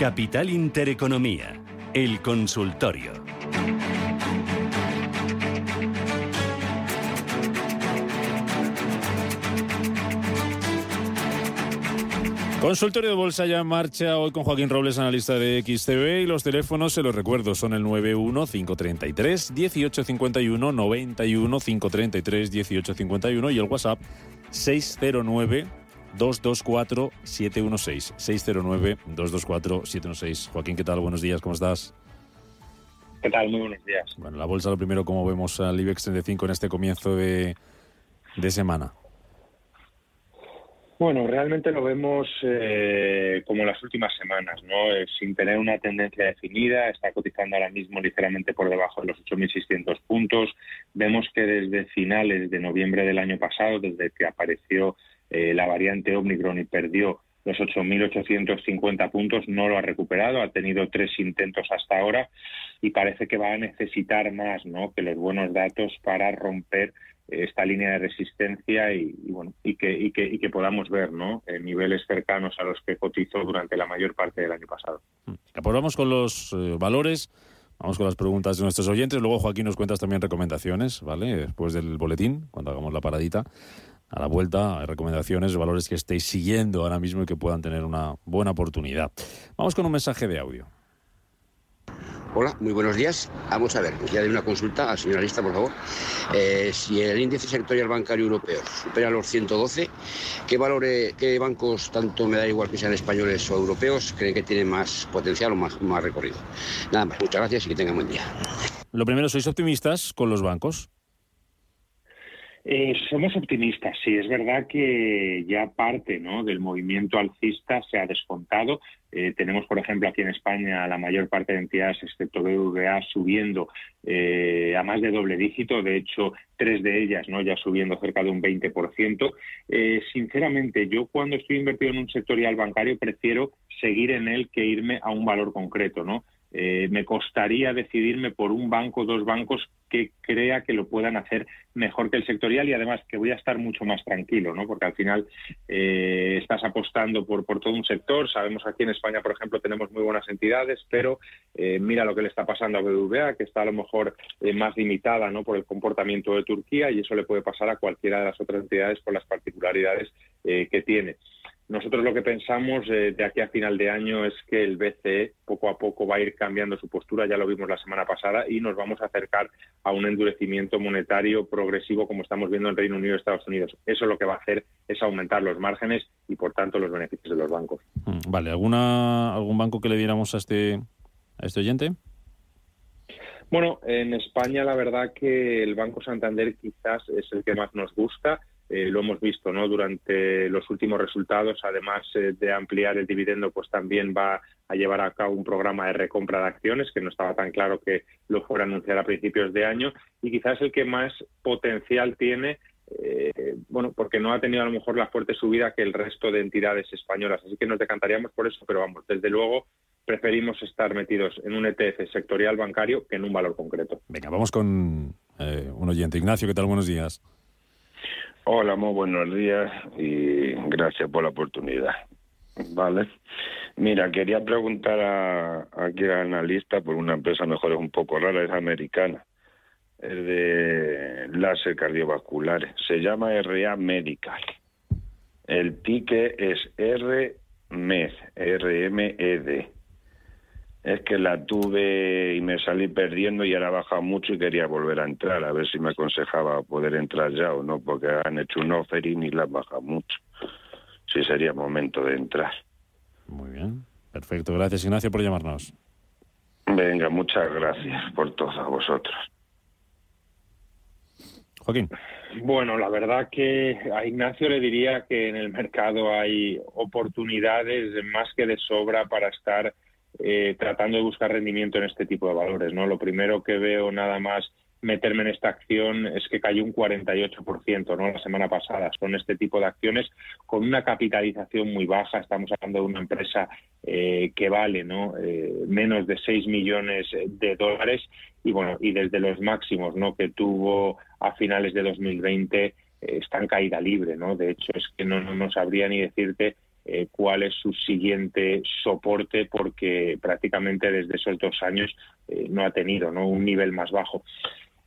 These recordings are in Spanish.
Capital Intereconomía, el consultorio. Consultorio de Bolsa ya en marcha hoy con Joaquín Robles, analista de XTV y los teléfonos, se los recuerdo, son el 91 533 1851 91 533 1851 y el WhatsApp 609 224 716 609 224 716. Joaquín, ¿qué tal? Buenos días, ¿cómo estás? ¿Qué tal? Muy buenos días. Bueno, la bolsa lo primero, ¿cómo vemos al IBEX 35 en este comienzo de, de semana? Bueno, realmente lo vemos eh, como las últimas semanas, ¿no? Eh, sin tener una tendencia definida, está cotizando ahora mismo ligeramente por debajo de los 8.600 puntos. Vemos que desde finales de noviembre del año pasado, desde que apareció eh, la variante Omicron y perdió los 8.850 puntos, no lo ha recuperado, ha tenido tres intentos hasta ahora y parece que va a necesitar más ¿no? que los buenos datos para romper esta línea de resistencia y, bueno y que, y que, y que podamos ver ¿no? En niveles cercanos a los que cotizó durante la mayor parte del año pasado. Pues vamos con los eh, valores. Vamos con las preguntas de nuestros oyentes. Luego, Joaquín, nos cuentas también recomendaciones, ¿vale? Después del boletín, cuando hagamos la paradita. A la vuelta, hay recomendaciones, valores que estéis siguiendo ahora mismo y que puedan tener una buena oportunidad. Vamos con un mensaje de audio. Hola, muy buenos días. Vamos a ver, ya de una consulta al señor Arista, por favor. Eh, si el índice sectorial bancario europeo supera los 112, ¿qué valores, qué bancos, tanto me da igual que sean españoles o europeos, creen que tienen más potencial o más, más recorrido? Nada más, muchas gracias y que tengan buen día. Lo primero, ¿sois optimistas con los bancos? Eh, somos optimistas, sí, es verdad que ya parte del movimiento alcista se ha descontado. Eh, tenemos, por ejemplo, aquí en España la mayor parte de entidades, excepto BVA, subiendo eh, a más de doble dígito. De hecho, tres de ellas ya subiendo cerca de un 20%. Eh, sinceramente, yo cuando estoy invertido en un sectorial bancario prefiero seguir en él que irme a un valor concreto, ¿no? Eh, me costaría decidirme por un banco, dos bancos que crea que lo puedan hacer mejor que el sectorial y además que voy a estar mucho más tranquilo, ¿no? Porque al final eh, estás apostando por, todo un sector. Sabemos aquí en España, por ejemplo, tenemos muy buenas entidades, pero eh, mira lo que le está pasando a BBVA, que está a lo mejor eh, más limitada, ¿no? Por el comportamiento de Turquía y eso le puede pasar a cualquiera de las otras entidades por las particularidades eh, que tiene. Nosotros lo que pensamos eh, de aquí a final de año es que el BCE poco a poco va a ir cambiando su postura, ya lo vimos la semana pasada, y nos vamos a acercar a un endurecimiento monetario progresivo como estamos viendo en Reino Unido y Estados Unidos. Eso lo que va a hacer es aumentar los márgenes y, por tanto, los beneficios de los bancos. Mm, Vale, ¿alguna, ¿algún banco que le diéramos a este, a este oyente? Bueno, en España la verdad que el Banco Santander quizás es el que más nos gusta. Eh, lo hemos visto no durante los últimos resultados además eh, de ampliar el dividendo pues también va a llevar a cabo un programa de recompra de acciones que no estaba tan claro que lo fuera a anunciar a principios de año y quizás el que más potencial tiene eh, bueno porque no ha tenido a lo mejor la fuerte subida que el resto de entidades españolas así que nos decantaríamos por eso pero vamos desde luego preferimos estar metidos en un ETF sectorial bancario que en un valor concreto. Venga, vamos con un oyente. Ignacio, ¿qué tal? Buenos días. Hola, muy buenos días y gracias por la oportunidad. Vale. Mira, quería preguntar a, aquí al analista por una empresa mejor es un poco rara, es americana, es de láser cardiovasculares. Se llama RA Medical. El ticket es RMED, R-M-E-D. Es que la tuve y me salí perdiendo y ahora ha bajado mucho y quería volver a entrar, a ver si me aconsejaba poder entrar ya o no, porque han hecho un offering y la han bajado mucho. Sí sería momento de entrar. Muy bien. Perfecto. Gracias, Ignacio, por llamarnos. Venga, muchas gracias por todo a vosotros. Joaquín. Bueno, la verdad que a Ignacio le diría que en el mercado hay oportunidades más que de sobra para estar eh, tratando de buscar rendimiento en este tipo de valores. no Lo primero que veo nada más meterme en esta acción es que cayó un 48% ¿no? la semana pasada. Son este tipo de acciones con una capitalización muy baja. Estamos hablando de una empresa eh, que vale ¿no? Eh, menos de 6 millones de dólares y bueno y desde los máximos ¿no? que tuvo a finales de 2020 eh, está en caída libre. ¿no? De hecho, es que no, no, no sabría ni decirte eh, cuál es su siguiente soporte, porque prácticamente desde esos dos años eh, no ha tenido ¿no? un nivel más bajo.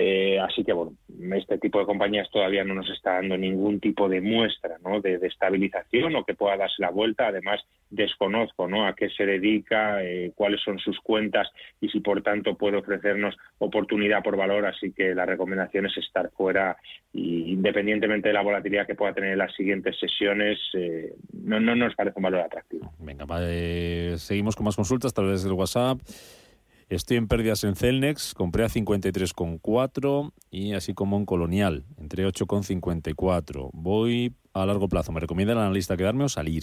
Eh, así que, bueno, este tipo de compañías todavía no nos está dando ningún tipo de muestra ¿no? de, estabilización o que pueda darse la vuelta. Además, desconozco ¿no? a qué se dedica, eh, cuáles son sus cuentas y si, por tanto, puede ofrecernos oportunidad por valor. Así que la recomendación es estar fuera y, independientemente de la volatilidad que pueda tener en las siguientes sesiones, eh, no, no nos parece un valor atractivo. Venga, seguimos con más consultas, tal vez el WhatsApp. Estoy en pérdidas en Celnex, compré a 53,4 y así como en Colonial, entre 8,54. Voy a largo plazo. ¿Me recomienda el analista quedarme o salir?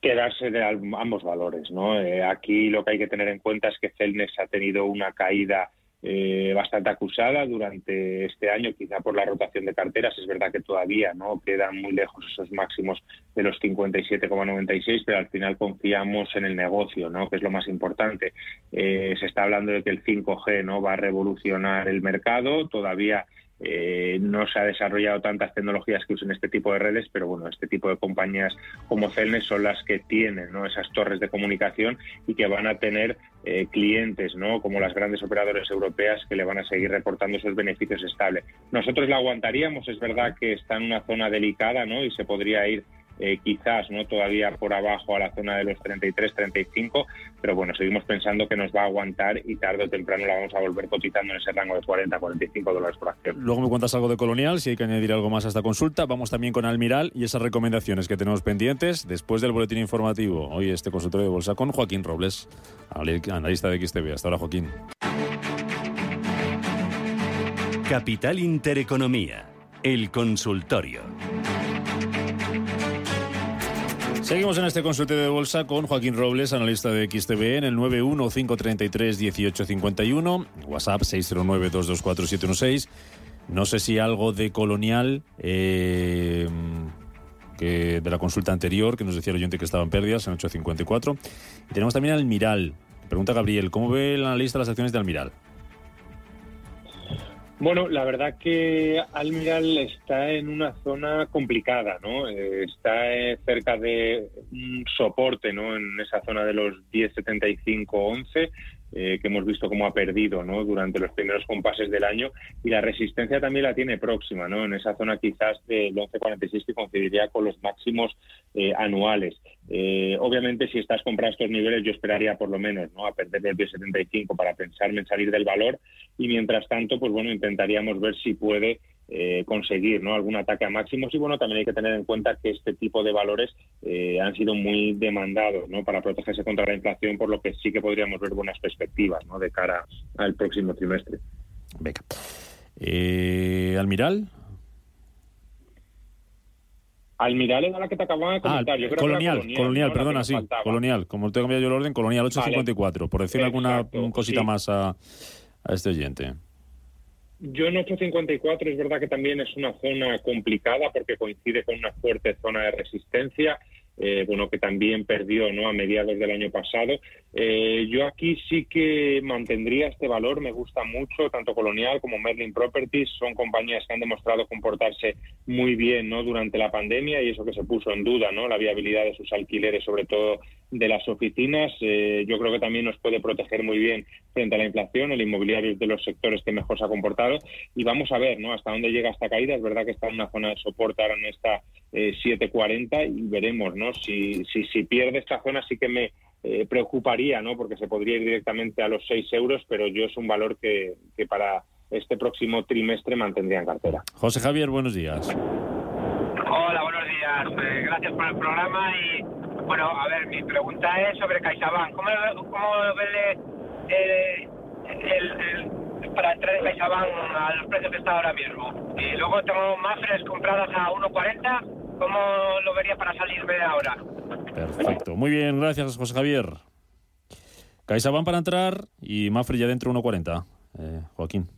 Quedarse de ambos valores. ¿no? Eh, aquí lo que hay que tener en cuenta es que Celnex ha tenido una caída eh, bastante acusada durante este año, quizá por la rotación de carteras. Es verdad que todavía no quedan muy lejos esos máximos de los 57,96, pero al final confiamos en el negocio, ¿no? que es lo más importante. Eh, se está hablando de que el 5G no va a revolucionar el mercado, todavía eh, no se ha desarrollado tantas tecnologías que usen este tipo de redes, pero bueno, este tipo de compañías como Celnes son las que tienen ¿no? esas torres de comunicación y que van a tener eh, clientes, ¿no? como las grandes operadoras europeas que le van a seguir reportando esos beneficios estables. Nosotros la aguantaríamos, es verdad que está en una zona delicada ¿no? y se podría ir eh, quizás no todavía por abajo a la zona de los 33-35, pero bueno, seguimos pensando que nos va a aguantar y tarde o temprano la vamos a volver cotizando en ese rango de 40-45 dólares por acción. Luego me cuentas algo de Colonial, si hay que añadir algo más a esta consulta. Vamos también con Almiral y esas recomendaciones que tenemos pendientes después del boletín informativo. Hoy este consultorio de bolsa con Joaquín Robles, analista de XTV. Hasta ahora, Joaquín. Capital Intereconomía, el consultorio. Seguimos en este consultorio de bolsa con Joaquín Robles, analista de XTB, en el 915331851, WhatsApp 609224716. No sé si algo de colonial, eh, que de la consulta anterior, que nos decía el oyente que estaba en pérdidas, en 854. Y tenemos también Almiral. Pregunta Gabriel, ¿cómo ve el analista las acciones de Almiral? Bueno, la verdad que Almiral está en una zona complicada, ¿no? Eh, está eh, cerca de un soporte, ¿no? En esa zona de los 10.75-11 eh, que hemos visto cómo ha perdido ¿no? durante los primeros compases del año y la resistencia también la tiene próxima, ¿no? en esa zona quizás del 11.46 que coincidiría con los máximos eh, anuales. Eh, obviamente si estás comprando estos niveles yo esperaría por lo menos ¿no? a perder el 10.75 para pensarme en salir del valor y mientras tanto pues bueno intentaríamos ver si puede eh, conseguir ¿no? algún ataque a máximos y bueno también hay que tener en cuenta que este tipo de valores eh, han sido muy demandados ¿no? para protegerse contra la inflación por lo que sí que podríamos ver buenas perspectivas ¿no? de cara al próximo trimestre Venga. Eh, Almiral Almiral era la que te acababa de comentar. Ah, colonial, colonial, perdona, sí. Colonial, como te he cambiado yo el orden, Colonial 854. Por decir alguna cosita más a, a este oyente. Yo en 854 es verdad que también es una zona complicada porque coincide con una fuerte zona de resistencia eh, bueno, que también perdió ¿no? a mediados del año pasado. Eh, yo aquí sí que mantendría este valor, me gusta mucho, tanto Colonial como Merlin Properties, son compañías que han demostrado comportarse muy bien ¿no? durante la pandemia y eso que se puso en duda, ¿no? la viabilidad de sus alquileres, sobre todo de las oficinas. Eh, yo creo que también nos puede proteger muy bien frente a la inflación, el inmobiliario es de los sectores que mejor se ha comportado y vamos a ver ¿no? hasta dónde llega esta caída. Es verdad que está en una zona de soporte ahora en esta 7.40 y veremos, ¿no? Si, si, si pierde esta zona sí que me eh, preocuparía, ¿no? Porque se podría ir directamente a los 6 euros, pero yo es un valor que, que para este próximo trimestre mantendría en cartera. José Javier, buenos días. Eh, gracias por el programa y, bueno, a ver, mi pregunta es sobre CaixaBank. ¿Cómo, cómo ve eh, el, para entrar en CaixaBank a los precios que está ahora mismo? Y luego tengo Mafres compradas a 1.40 ¿Cómo lo vería para salirme ahora? Perfecto. Muy bien, gracias, José Javier. CaixaBank para entrar y Mafre ya dentro 1.40. Eh, Joaquín.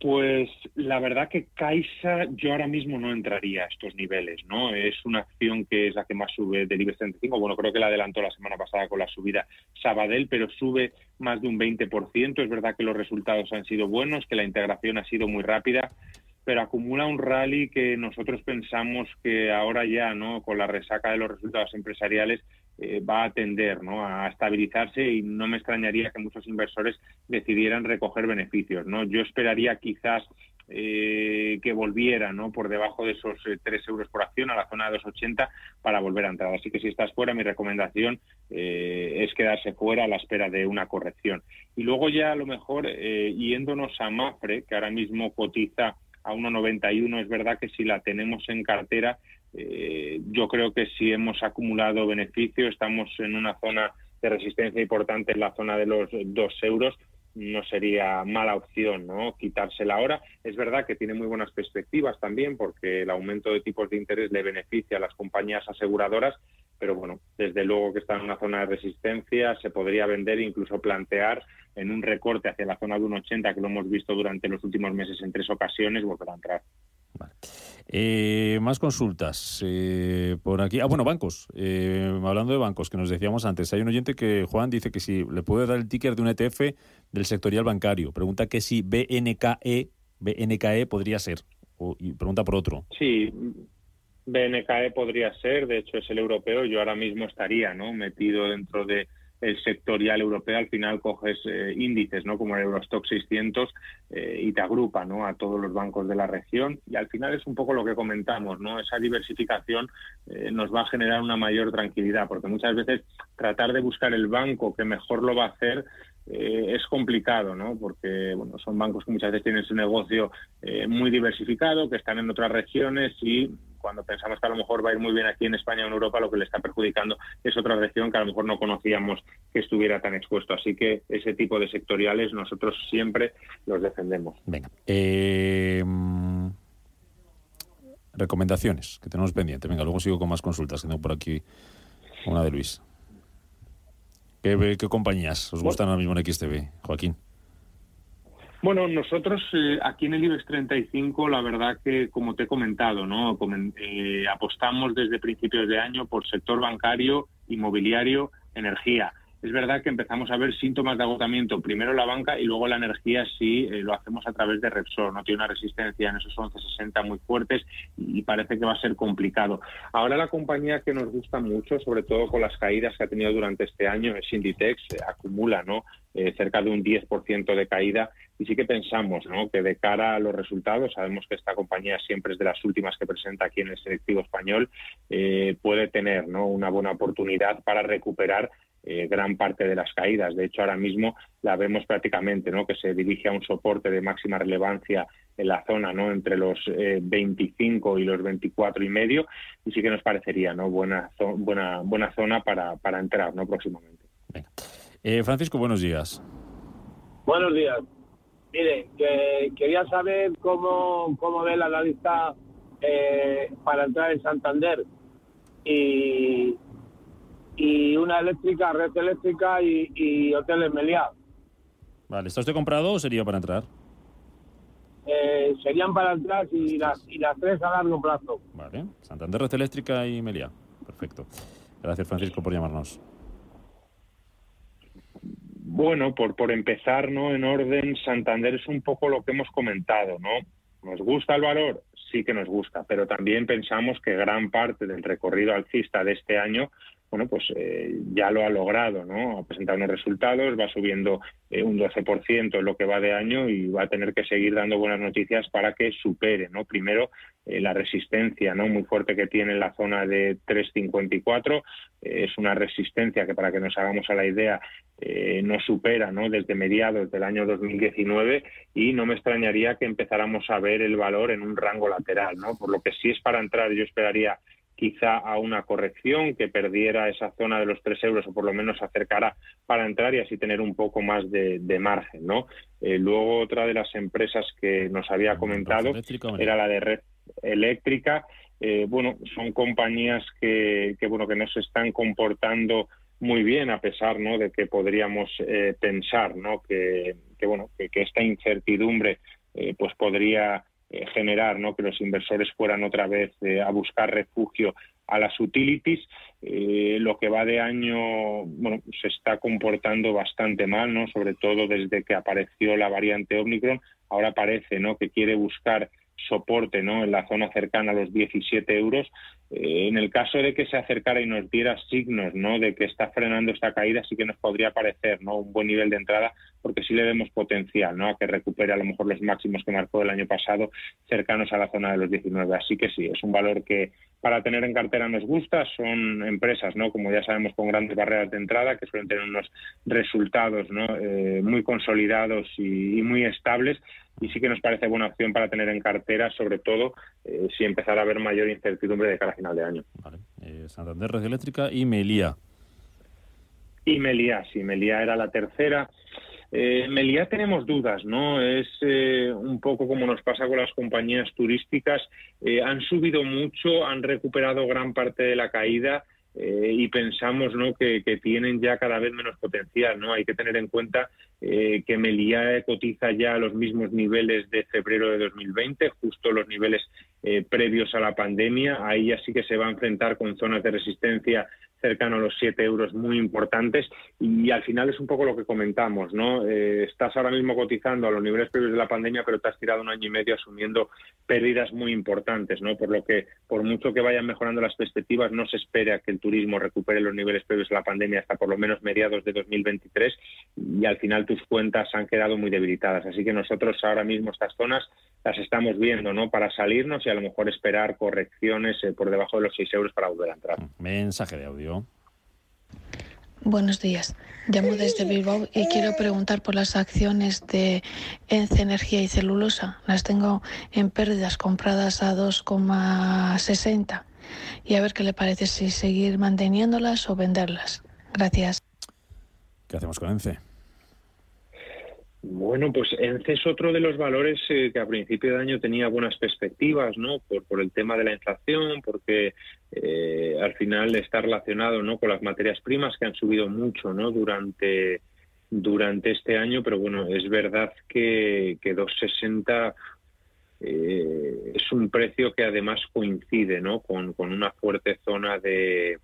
Pues la verdad que Caixa yo ahora mismo no entraría a estos niveles, ¿no? Es una acción que es la que más sube del IBEX 35. Bueno, creo que la adelantó la semana pasada con la subida Sabadell, pero sube más de un 20%. Es verdad que los resultados han sido buenos, que la integración ha sido muy rápida, pero acumula un rally que nosotros pensamos que ahora ya, ¿no? Con la resaca de los resultados empresariales, eh, va a tender ¿no? a estabilizarse y no me extrañaría que muchos inversores decidieran recoger beneficios. ¿no? Yo esperaría quizás eh, que volviera ¿no? por debajo de esos 3 eh, euros por acción a la zona de 2,80 para volver a entrar. Así que si estás fuera, mi recomendación es quedarse fuera a la espera de una corrección. Y luego ya a lo mejor yéndonos a Mafre, que ahora mismo cotiza a 1,91, es verdad que si la tenemos en cartera eh, yo creo que si hemos acumulado beneficio, estamos en una zona de resistencia importante en la zona de los dos euros, no sería mala opción no quitársela ahora. Es verdad que tiene muy buenas perspectivas también porque el aumento de tipos de interés le beneficia a las compañías aseguradoras, pero bueno, desde luego que está en una zona de resistencia, se podría vender e incluso plantear en un recorte hacia la zona de 1,80 que lo hemos visto durante los últimos meses en tres ocasiones, volver a entrar. Eh, más consultas eh, por aquí. Ah, bueno, bancos. Eh, hablando de bancos, que nos decíamos antes, hay un oyente que, Juan, dice que si le puede dar el ticker de un ETF del sectorial bancario. Pregunta que si BNKE, BNKE podría ser. y pregunta por otro. Sí, BNKE podría ser. De hecho, es el europeo. Yo ahora mismo estaría ¿no? metido dentro de el sectorial europeo, al final coges eh, índices, ¿no? Como el Eurostock 600 eh, y te agrupa, ¿no? A todos los bancos de la región y al final es un poco lo que comentamos, ¿no? Esa diversificación eh, nos va a generar una mayor tranquilidad porque muchas veces tratar de buscar el banco que mejor lo va a hacer es complicado, ¿no? Porque bueno, son bancos que muchas veces tienen su negocio muy diversificado, que están en otras regiones y cuando pensamos que a lo mejor va a ir muy bien aquí en España o en Europa, lo que le está perjudicando es otra región que a lo mejor no conocíamos que estuviera tan expuesto. Así que ese tipo de sectoriales nosotros siempre los defendemos. Venga. Eh, recomendaciones que tenemos pendiente. Venga, luego sigo con más consultas. Tengo por aquí una de Luis. ¿Qué, qué compañías os gustan ahora mismo en XTV, Joaquín? Bueno, nosotros eh, aquí en el IBEX 35, la verdad que, como te he comentado, ¿no? Eh, apostamos desde principios de año por sector bancario, inmobiliario, energía. Es verdad que empezamos a ver síntomas de agotamiento, primero la banca y luego la energía si eh, lo hacemos a través de Repsol, no tiene una resistencia en esos 11.60 muy fuertes y parece que va a ser complicado. Ahora la compañía que nos gusta mucho, sobre todo con las caídas que ha tenido durante este año, es Inditex, acumula ¿no? Eh, cerca de un 10% de caída y sí que pensamos ¿no? que de cara a los resultados, sabemos que esta compañía siempre es de las últimas que presenta aquí en el selectivo español, eh, puede tener ¿no? una buena oportunidad para recuperar eh, gran parte de las caídas. De hecho, ahora mismo la vemos prácticamente, ¿no? Que se dirige a un soporte de máxima relevancia en la zona, ¿no? Entre los 25 eh, y los 24 y medio, y sí que nos parecería, ¿no? Buena, buena, buena zona para, para entrar, ¿no? Próximamente. Eh, Francisco, buenos días. Buenos días. Mire, que quería saber cómo, cómo ve la analista para entrar en Santander y, y una eléctrica, red eléctrica y, y hoteles Meliá. Vale, ¿está usted comprado o sería para entrar? Eh, serían para entrar y las, y las tres a largo plazo. Vale, Santander, red eléctrica y Meliá. Perfecto. Gracias, Francisco, por llamarnos. Bueno, por, por empezar, ¿no? En orden, Santander es un poco lo que hemos comentado, ¿no? ¿Nos gusta el valor? Sí que nos gusta, pero también pensamos que gran parte del recorrido alcista de este año bueno, pues eh, ya lo ha logrado, ¿no? Ha presentado unos resultados, va subiendo eh, un 12% en lo que va de año y va a tener que seguir dando buenas noticias para que supere, ¿no? Primero, eh, la resistencia, ¿no? Muy fuerte que tiene en la zona de 3,54. es una resistencia que, para que nos hagamos a la idea, no supera, ¿no? Desde mediados del año 2019 y no me extrañaría que empezáramos a ver el valor en un rango lateral, ¿no? Por lo que sí es para entrar, yo esperaría quizá a una corrección, que perdiera esa zona de los tres euros o por lo menos se acercara para entrar y así tener un poco más de, margen. ¿no? Eh, luego otra de las empresas que nos había comentado era la de red eléctrica. Eh, bueno, son compañías que, que, bueno, que no se están comportando muy bien a pesar ¿no? de que podríamos eh, pensar ¿no? que, que bueno que, que, esta incertidumbre pues podría eh, generar ¿no? que los inversores fueran otra vez eh, a buscar refugio a las utilities. Eh, lo que va de año bueno, se está comportando bastante mal, ¿no? sobre todo desde que apareció la variante Omicron. Ahora parece ¿no? que quiere buscar soporte ¿no? en la zona cercana a los 17 euros. Eh, en el caso de que se acercara y nos diera signos ¿no? de que está frenando esta caída, sí que nos podría parecer ¿no? un buen nivel de entrada, porque sí le vemos potencial ¿no? a que recupere a lo mejor los máximos que marcó el año pasado cercanos a la zona de los 19. Así que sí, es un valor que para tener en cartera nos gusta. Son empresas, ¿no? como ya sabemos, con grandes barreras de entrada, que suelen tener unos resultados ¿no? Eh, muy consolidados y muy estables y sí que nos parece buena opción para tener en cartera, sobre todo eh, si empezara a haber mayor incertidumbre de cara a final de año. Vale. Eh, Santander, Red Eléctrica y Melía. Y Melía, sí, Melía era la tercera. Eh, Melía tenemos dudas, ¿no? Es eh, un poco como nos pasa con las compañías turísticas. han subido mucho, han recuperado gran parte de la caída y pensamos ¿no? que, tienen ya cada vez menos potencial. ¿no? Hay que tener en cuenta eh, que Meliá cotiza ya a los mismos niveles de febrero de 2020, justo los niveles eh, previos a la pandemia. Ahí ya sí que se va a enfrentar con zonas de resistencia cercano a los 7 euros muy importantes y al final es un poco lo que comentamos, ¿no? Eh, estás ahora mismo cotizando a los niveles previos de la pandemia, pero te has tirado un año y medio asumiendo pérdidas muy importantes, ¿no? Por lo que, por mucho que vayan mejorando las perspectivas, no se espera que el turismo recupere los niveles previos de la pandemia hasta por lo menos mediados de 2023 y al final tus cuentas han quedado muy debilitadas. Así que nosotros ahora mismo estas zonas las estamos viendo, ¿no? Para salirnos y a lo mejor esperar correcciones eh, por debajo de los 6 euros para volver a entrar. Mensaje de audio. Buenos días. Llamo desde Bilbao y quiero preguntar por las acciones de Ence Energía y Celulosa. Las tengo en pérdidas compradas a 2,60 y a ver qué le parece si seguir manteniéndolas o venderlas. Gracias. ¿Qué hacemos con Ence? Bueno, pues ENCE es otro de los valores eh, que a principio de año tenía buenas perspectivas, ¿no? Por, por el tema de la inflación, porque eh, al final está relacionado, ¿no? Con las materias primas que han subido mucho, ¿no? Durante durante este año, pero bueno, es verdad que, que 260 eh, es un precio que además coincide, ¿no? Con, con una fuerte zona de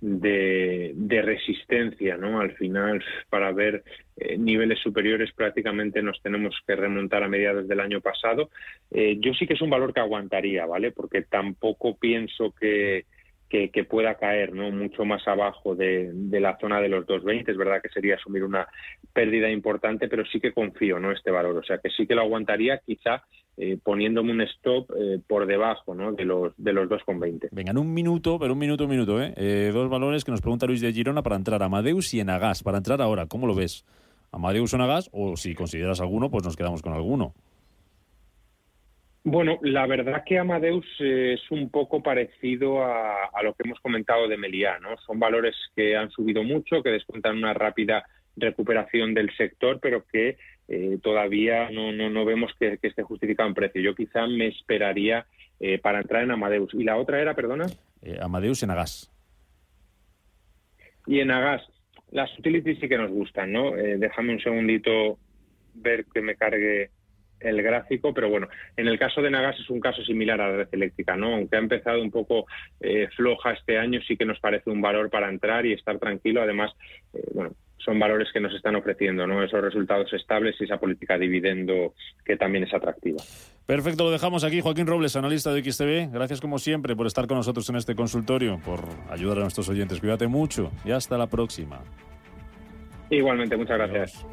de, resistencia, ¿no? Al final, para ver eh, niveles superiores prácticamente nos tenemos que remontar a mediados del año pasado. Eh, yo sí que es un valor que aguantaría, ¿vale? Porque tampoco pienso que, que, pueda caer ¿no? mucho más abajo de, de, la zona de los 2.20. Es verdad que sería asumir una pérdida importante, pero sí que confío ¿no? este valor. O sea que sí que lo aguantaría quizá eh, poniéndome un stop eh, por debajo ¿no? de los de los 2,20. Venga, en un minuto, pero un minuto, un minuto, ¿eh? ¿eh? Dos valores que nos pregunta Luis de Girona para entrar a Amadeus y en Agas. Para entrar ahora, ¿cómo lo ves? ¿Amadeus o en Agas? O si consideras alguno, pues nos quedamos con alguno. Bueno, la verdad que Amadeus es un poco parecido a, a lo que hemos comentado de Meliá, ¿no? Son valores que han subido mucho, que descuentan una rápida recuperación del sector, pero que eh, todavía no, no, no vemos que, esté justificado en precio. Yo quizá me esperaría eh, para entrar en Amadeus. ¿Y la otra era, perdona? Eh, Amadeus en Agas. Y en Agas, las utilities sí que nos gustan, ¿no? déjame un segundito ver que me cargue el gráfico, pero bueno, en el caso de Nagas es un caso similar a la red eléctrica, ¿no? Aunque ha empezado un poco floja este año, sí que nos parece un valor para entrar y estar tranquilo. Además, bueno, son valores que nos están ofreciendo, ¿no? Esos resultados estables y esa política dividendo que también es atractiva. Perfecto, lo dejamos aquí. Joaquín Robles, analista de XTV. Gracias como siempre por estar con nosotros en este consultorio, por ayudar a nuestros oyentes. Cuídate mucho y hasta la próxima. Igualmente, muchas gracias.